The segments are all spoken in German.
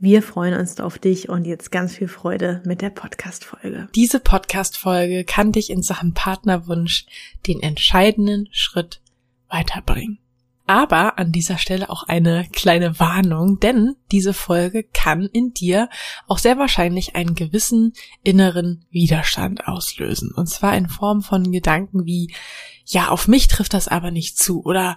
Wir freuen uns auf dich und jetzt ganz viel Freude mit der Podcast-Folge. Diese Podcast-Folge kann dich in Sachen Partnerwunsch den entscheidenden Schritt weiterbringen. Aber an dieser Stelle auch eine kleine Warnung, denn diese Folge kann in dir auch sehr wahrscheinlich einen gewissen inneren Widerstand auslösen. Und zwar in Form von Gedanken wie, ja, auf mich trifft das aber nicht zu oder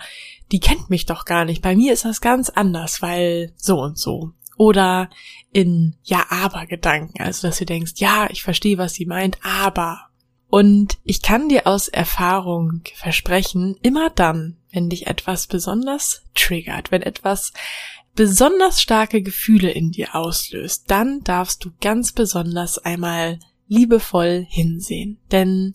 die kennt mich doch gar nicht. Bei mir ist das ganz anders, weil so und so oder in ja, aber Gedanken, also dass du denkst, ja, ich verstehe, was sie meint, aber. Und ich kann dir aus Erfahrung versprechen, immer dann, wenn dich etwas besonders triggert, wenn etwas besonders starke Gefühle in dir auslöst, dann darfst du ganz besonders einmal liebevoll hinsehen. Denn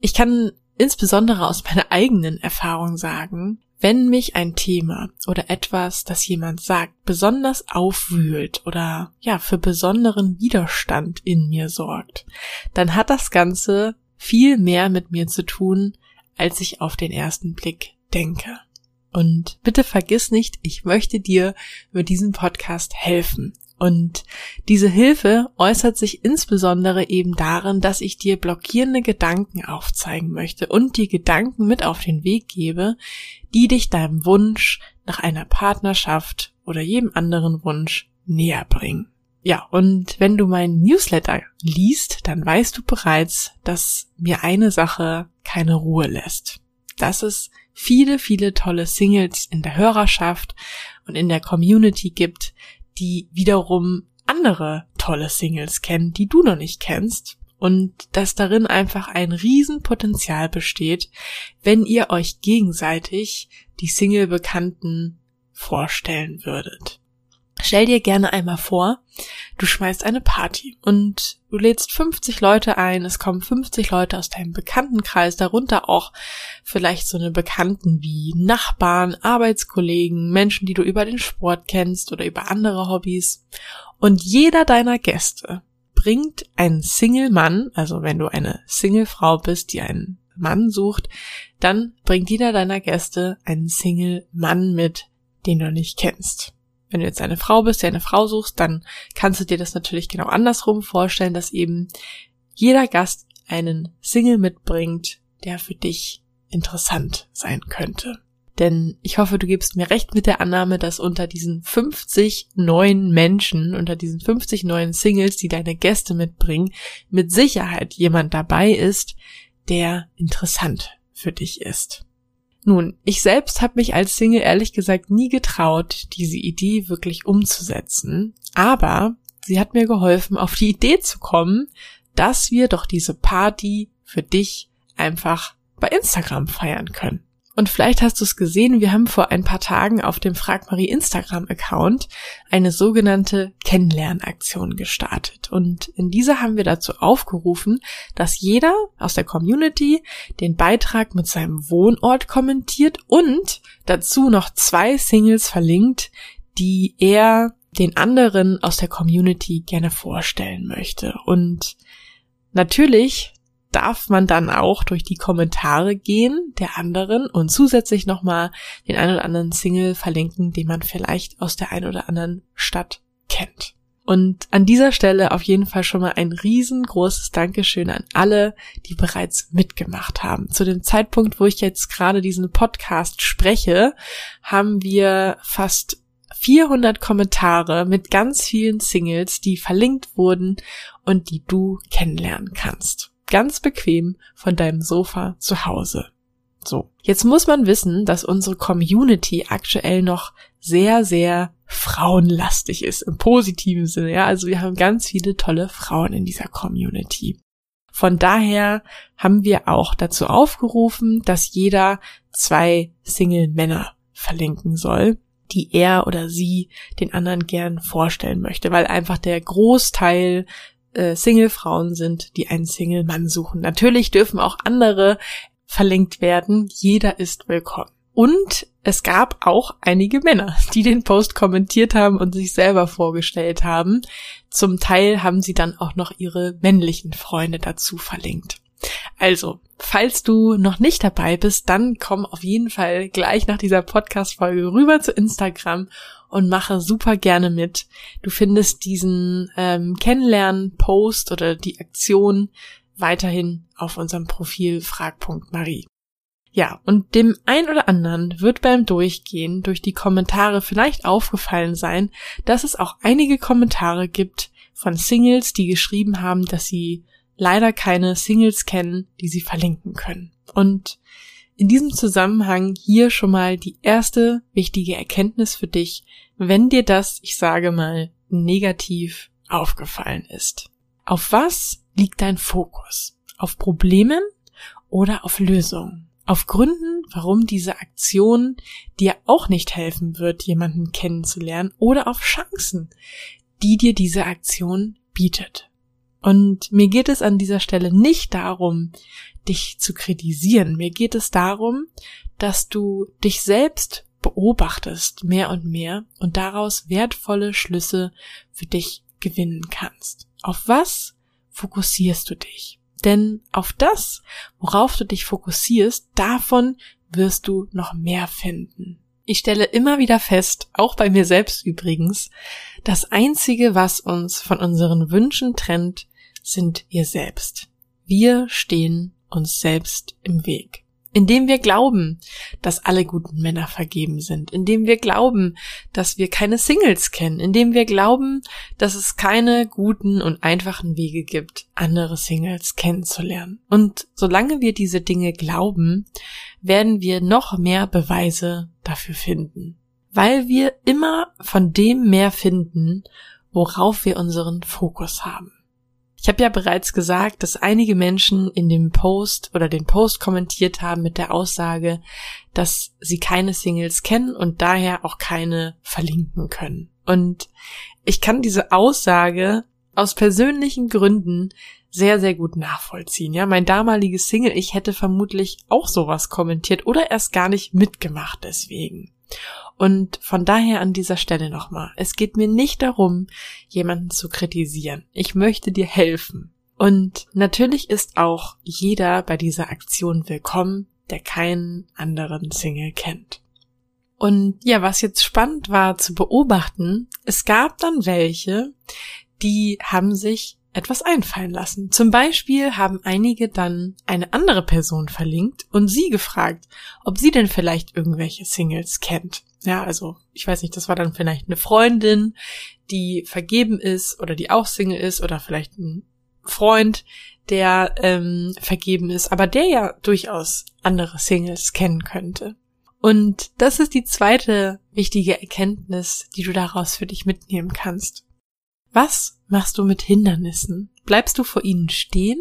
ich kann insbesondere aus meiner eigenen Erfahrung sagen, wenn mich ein Thema oder etwas, das jemand sagt, besonders aufwühlt oder ja, für besonderen Widerstand in mir sorgt, dann hat das Ganze viel mehr mit mir zu tun, als ich auf den ersten Blick denke. Und bitte vergiss nicht, ich möchte dir mit diesem Podcast helfen. Und diese Hilfe äußert sich insbesondere eben darin, dass ich dir blockierende Gedanken aufzeigen möchte und dir Gedanken mit auf den Weg gebe, die dich deinem Wunsch nach einer Partnerschaft oder jedem anderen Wunsch näher bringen. Ja, und wenn du meinen Newsletter liest, dann weißt du bereits, dass mir eine Sache keine Ruhe lässt. Dass es viele, viele tolle Singles in der Hörerschaft und in der Community gibt, die wiederum andere tolle Singles kennen, die du noch nicht kennst und dass darin einfach ein Riesenpotenzial besteht, wenn ihr euch gegenseitig die Single-Bekannten vorstellen würdet. Stell dir gerne einmal vor, du schmeißt eine Party und du lädst 50 Leute ein, es kommen 50 Leute aus deinem Bekanntenkreis, darunter auch vielleicht so eine Bekannten wie Nachbarn, Arbeitskollegen, Menschen, die du über den Sport kennst oder über andere Hobbys. Und jeder deiner Gäste bringt einen Single-Mann, also wenn du eine Single-Frau bist, die einen Mann sucht, dann bringt jeder deiner Gäste einen Single-Mann mit, den du nicht kennst. Wenn du jetzt eine Frau bist, die eine Frau suchst, dann kannst du dir das natürlich genau andersrum vorstellen, dass eben jeder Gast einen Single mitbringt, der für dich interessant sein könnte. Denn ich hoffe, du gibst mir recht mit der Annahme, dass unter diesen 50 neuen Menschen, unter diesen 50 neuen Singles, die deine Gäste mitbringen, mit Sicherheit jemand dabei ist, der interessant für dich ist. Nun, ich selbst habe mich als Single ehrlich gesagt nie getraut, diese Idee wirklich umzusetzen, aber sie hat mir geholfen, auf die Idee zu kommen, dass wir doch diese Party für dich einfach bei Instagram feiern können. Und vielleicht hast du es gesehen, wir haben vor ein paar Tagen auf dem Frag Marie Instagram-Account eine sogenannte Kennenlernaktion gestartet. Und in dieser haben wir dazu aufgerufen, dass jeder aus der Community den Beitrag mit seinem Wohnort kommentiert und dazu noch zwei Singles verlinkt, die er den anderen aus der Community gerne vorstellen möchte. Und natürlich darf man dann auch durch die Kommentare gehen der anderen und zusätzlich nochmal den ein oder anderen Single verlinken, den man vielleicht aus der ein oder anderen Stadt kennt. Und an dieser Stelle auf jeden Fall schon mal ein riesengroßes Dankeschön an alle, die bereits mitgemacht haben. Zu dem Zeitpunkt, wo ich jetzt gerade diesen Podcast spreche, haben wir fast 400 Kommentare mit ganz vielen Singles, die verlinkt wurden und die du kennenlernen kannst. Ganz bequem von deinem Sofa zu Hause. So. Jetzt muss man wissen, dass unsere Community aktuell noch sehr, sehr frauenlastig ist, im positiven Sinne, ja. Also wir haben ganz viele tolle Frauen in dieser Community. Von daher haben wir auch dazu aufgerufen, dass jeder zwei Single-Männer verlinken soll, die er oder sie den anderen gern vorstellen möchte, weil einfach der Großteil äh, Single-Frauen sind, die einen Single-Mann suchen. Natürlich dürfen auch andere verlinkt werden. Jeder ist willkommen. Und es gab auch einige Männer, die den Post kommentiert haben und sich selber vorgestellt haben. Zum Teil haben sie dann auch noch ihre männlichen Freunde dazu verlinkt. Also, falls du noch nicht dabei bist, dann komm auf jeden Fall gleich nach dieser Podcast-Folge rüber zu Instagram und mache super gerne mit. Du findest diesen ähm, Kennenlernen-Post oder die Aktion weiterhin auf unserem Profil frag.marie. Ja, und dem ein oder anderen wird beim Durchgehen durch die Kommentare vielleicht aufgefallen sein, dass es auch einige Kommentare gibt von Singles, die geschrieben haben, dass sie leider keine Singles kennen, die sie verlinken können. Und in diesem Zusammenhang hier schon mal die erste wichtige Erkenntnis für dich, wenn dir das, ich sage mal, negativ aufgefallen ist. Auf was liegt dein Fokus? Auf Problemen oder auf Lösungen? Auf Gründen, warum diese Aktion dir auch nicht helfen wird, jemanden kennenzulernen oder auf Chancen, die dir diese Aktion bietet. Und mir geht es an dieser Stelle nicht darum, dich zu kritisieren. Mir geht es darum, dass du dich selbst beobachtest mehr und mehr und daraus wertvolle Schlüsse für dich gewinnen kannst. Auf was fokussierst du dich? Denn auf das, worauf du dich fokussierst, davon wirst du noch mehr finden. Ich stelle immer wieder fest, auch bei mir selbst übrigens, das Einzige, was uns von unseren Wünschen trennt, sind wir selbst. Wir stehen uns selbst im Weg indem wir glauben, dass alle guten Männer vergeben sind, indem wir glauben, dass wir keine Singles kennen, indem wir glauben, dass es keine guten und einfachen Wege gibt, andere Singles kennenzulernen. Und solange wir diese Dinge glauben, werden wir noch mehr Beweise dafür finden, weil wir immer von dem mehr finden, worauf wir unseren Fokus haben. Ich habe ja bereits gesagt, dass einige Menschen in dem Post oder den Post kommentiert haben mit der Aussage, dass sie keine Singles kennen und daher auch keine verlinken können. Und ich kann diese Aussage aus persönlichen Gründen sehr, sehr gut nachvollziehen. Ja, mein damaliges Single, ich hätte vermutlich auch sowas kommentiert oder erst gar nicht mitgemacht deswegen. Und von daher an dieser Stelle nochmal. Es geht mir nicht darum, jemanden zu kritisieren. Ich möchte dir helfen. Und natürlich ist auch jeder bei dieser Aktion willkommen, der keinen anderen Single kennt. Und ja, was jetzt spannend war zu beobachten, es gab dann welche, die haben sich etwas einfallen lassen. Zum Beispiel haben einige dann eine andere Person verlinkt und sie gefragt, ob sie denn vielleicht irgendwelche Singles kennt. Ja, also ich weiß nicht, das war dann vielleicht eine Freundin, die vergeben ist oder die auch Single ist oder vielleicht ein Freund, der ähm, vergeben ist, aber der ja durchaus andere Singles kennen könnte. Und das ist die zweite wichtige Erkenntnis, die du daraus für dich mitnehmen kannst. Was machst du mit Hindernissen? Bleibst du vor ihnen stehen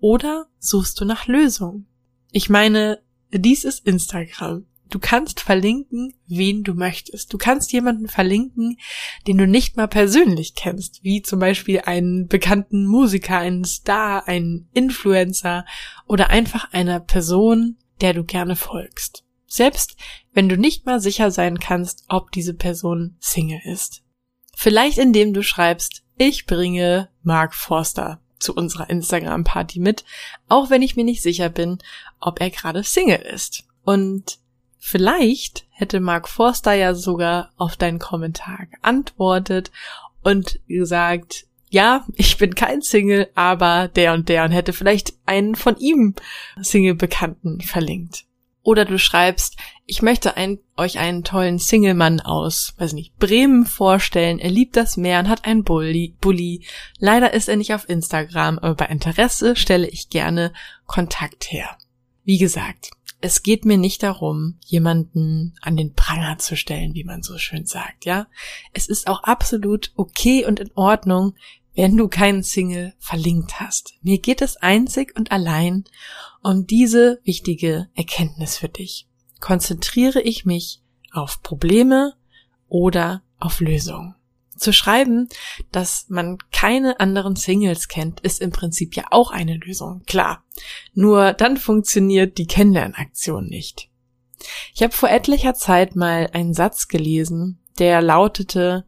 oder suchst du nach Lösungen? Ich meine, dies ist Instagram. Du kannst verlinken, wen du möchtest. Du kannst jemanden verlinken, den du nicht mal persönlich kennst, wie zum Beispiel einen bekannten Musiker, einen Star, einen Influencer oder einfach einer Person, der du gerne folgst. Selbst wenn du nicht mal sicher sein kannst, ob diese Person Single ist. Vielleicht indem du schreibst, ich bringe Mark Forster zu unserer Instagram-Party mit, auch wenn ich mir nicht sicher bin, ob er gerade Single ist. Und vielleicht hätte Mark Forster ja sogar auf deinen Kommentar geantwortet und gesagt, ja, ich bin kein Single, aber der und der und hätte vielleicht einen von ihm Single-Bekannten verlinkt. Oder du schreibst, ich möchte ein, euch einen tollen Single-Mann aus, weiß nicht, Bremen vorstellen. Er liebt das Meer und hat einen Bulli, Bulli. Leider ist er nicht auf Instagram, aber bei Interesse stelle ich gerne Kontakt her. Wie gesagt, es geht mir nicht darum, jemanden an den Pranger zu stellen, wie man so schön sagt, ja. Es ist auch absolut okay und in Ordnung, wenn du keinen Single verlinkt hast. Mir geht es einzig und allein um diese wichtige Erkenntnis für dich. Konzentriere ich mich auf Probleme oder auf Lösungen. Zu schreiben, dass man keine anderen Singles kennt, ist im Prinzip ja auch eine Lösung, klar. Nur dann funktioniert die Kennenlernaktion nicht. Ich habe vor etlicher Zeit mal einen Satz gelesen, der lautete,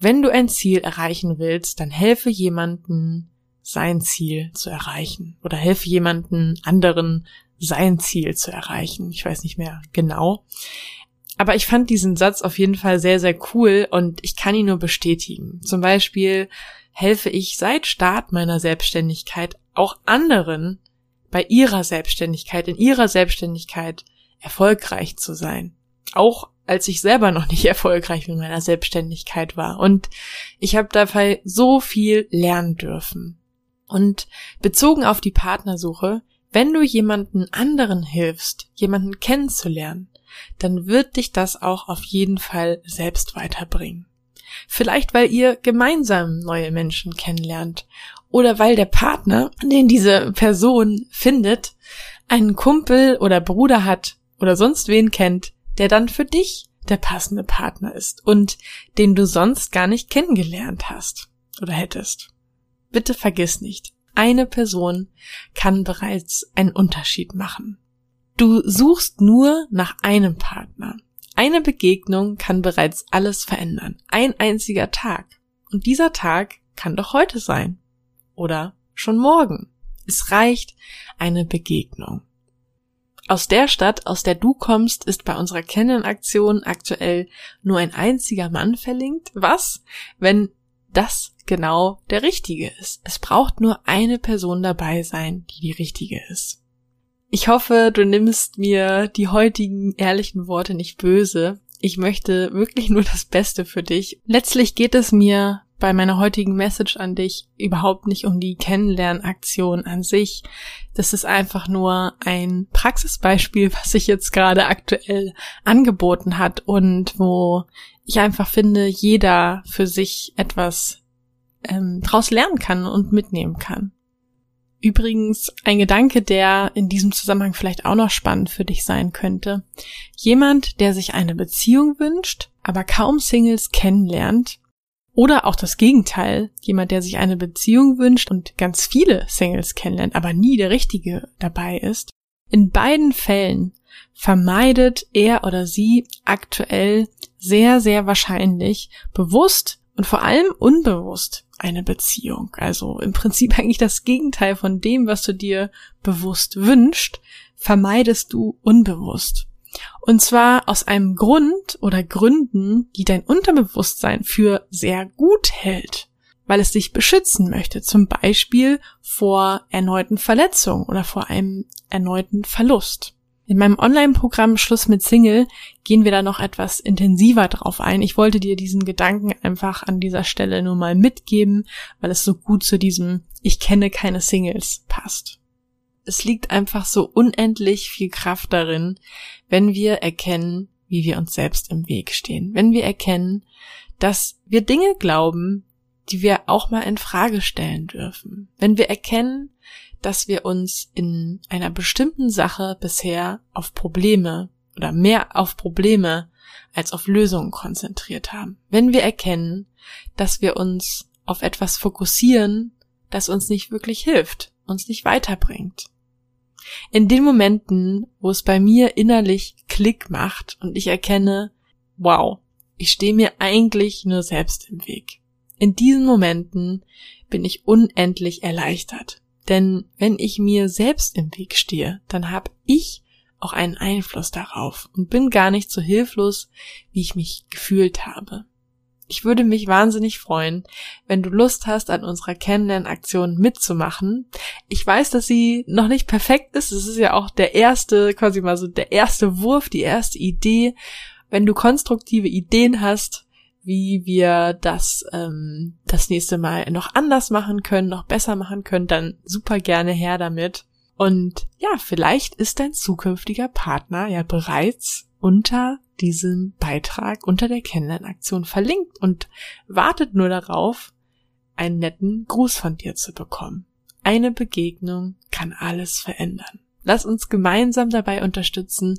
wenn du ein Ziel erreichen willst, dann helfe jemanden, sein Ziel zu erreichen. Oder helfe jemanden anderen, sein Ziel zu erreichen. Ich weiß nicht mehr genau. Aber ich fand diesen Satz auf jeden Fall sehr, sehr cool und ich kann ihn nur bestätigen. Zum Beispiel helfe ich seit Start meiner Selbstständigkeit auch anderen bei ihrer Selbstständigkeit, in ihrer Selbstständigkeit erfolgreich zu sein. Auch als ich selber noch nicht erfolgreich mit meiner Selbstständigkeit war. Und ich habe dabei so viel lernen dürfen. Und bezogen auf die Partnersuche, wenn du jemanden anderen hilfst, jemanden kennenzulernen, dann wird dich das auch auf jeden Fall selbst weiterbringen. Vielleicht weil ihr gemeinsam neue Menschen kennenlernt oder weil der Partner, den diese Person findet, einen Kumpel oder Bruder hat oder sonst wen kennt, der dann für dich der passende Partner ist und den du sonst gar nicht kennengelernt hast oder hättest. Bitte vergiss nicht, eine Person kann bereits einen Unterschied machen. Du suchst nur nach einem Partner. Eine Begegnung kann bereits alles verändern. Ein einziger Tag. Und dieser Tag kann doch heute sein. Oder schon morgen. Es reicht eine Begegnung. Aus der Stadt, aus der du kommst, ist bei unserer Kennenaktion aktuell nur ein einziger Mann verlinkt. Was, wenn das genau der richtige ist? Es braucht nur eine Person dabei sein, die die richtige ist. Ich hoffe, du nimmst mir die heutigen ehrlichen Worte nicht böse. Ich möchte wirklich nur das Beste für dich. Letztlich geht es mir bei meiner heutigen Message an dich überhaupt nicht um die Kennenlernaktion an sich. Das ist einfach nur ein Praxisbeispiel, was sich jetzt gerade aktuell angeboten hat und wo ich einfach finde, jeder für sich etwas ähm, draus lernen kann und mitnehmen kann. Übrigens ein Gedanke, der in diesem Zusammenhang vielleicht auch noch spannend für dich sein könnte. Jemand, der sich eine Beziehung wünscht, aber kaum Singles kennenlernt, oder auch das Gegenteil, jemand, der sich eine Beziehung wünscht und ganz viele Singles kennenlernt, aber nie der Richtige dabei ist. In beiden Fällen vermeidet er oder sie aktuell sehr, sehr wahrscheinlich bewusst und vor allem unbewusst eine Beziehung. Also im Prinzip eigentlich das Gegenteil von dem, was du dir bewusst wünschst, vermeidest du unbewusst. Und zwar aus einem Grund oder Gründen, die dein Unterbewusstsein für sehr gut hält, weil es dich beschützen möchte, zum Beispiel vor erneuten Verletzungen oder vor einem erneuten Verlust. In meinem Online-Programm Schluss mit Single gehen wir da noch etwas intensiver drauf ein. Ich wollte dir diesen Gedanken einfach an dieser Stelle nur mal mitgeben, weil es so gut zu diesem Ich kenne keine Singles passt es liegt einfach so unendlich viel Kraft darin, wenn wir erkennen, wie wir uns selbst im Weg stehen. Wenn wir erkennen, dass wir Dinge glauben, die wir auch mal in Frage stellen dürfen. Wenn wir erkennen, dass wir uns in einer bestimmten Sache bisher auf Probleme oder mehr auf Probleme als auf Lösungen konzentriert haben. Wenn wir erkennen, dass wir uns auf etwas fokussieren, das uns nicht wirklich hilft, uns nicht weiterbringt. In den Momenten, wo es bei mir innerlich Klick macht und ich erkenne, wow, ich stehe mir eigentlich nur selbst im Weg. In diesen Momenten bin ich unendlich erleichtert. Denn wenn ich mir selbst im Weg stehe, dann habe ich auch einen Einfluss darauf und bin gar nicht so hilflos, wie ich mich gefühlt habe. Ich würde mich wahnsinnig freuen, wenn du Lust hast, an unserer Kennenlernaktion mitzumachen. Ich weiß, dass sie noch nicht perfekt ist. Es ist ja auch der erste, quasi mal so der erste Wurf, die erste Idee. Wenn du konstruktive Ideen hast, wie wir das ähm, das nächste Mal noch anders machen können, noch besser machen können, dann super gerne her damit. Und ja, vielleicht ist dein zukünftiger Partner ja bereits unter diesem Beitrag, unter der Kennenlernaktion verlinkt und wartet nur darauf, einen netten Gruß von dir zu bekommen. Eine Begegnung kann alles verändern. Lass uns gemeinsam dabei unterstützen,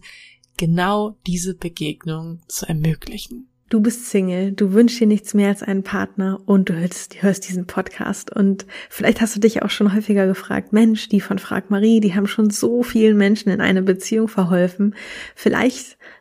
genau diese Begegnung zu ermöglichen. Du bist Single, du wünschst dir nichts mehr als einen Partner und du hörst, hörst diesen Podcast und vielleicht hast du dich auch schon häufiger gefragt, Mensch, die von Frag Marie, die haben schon so vielen Menschen in eine Beziehung verholfen. Vielleicht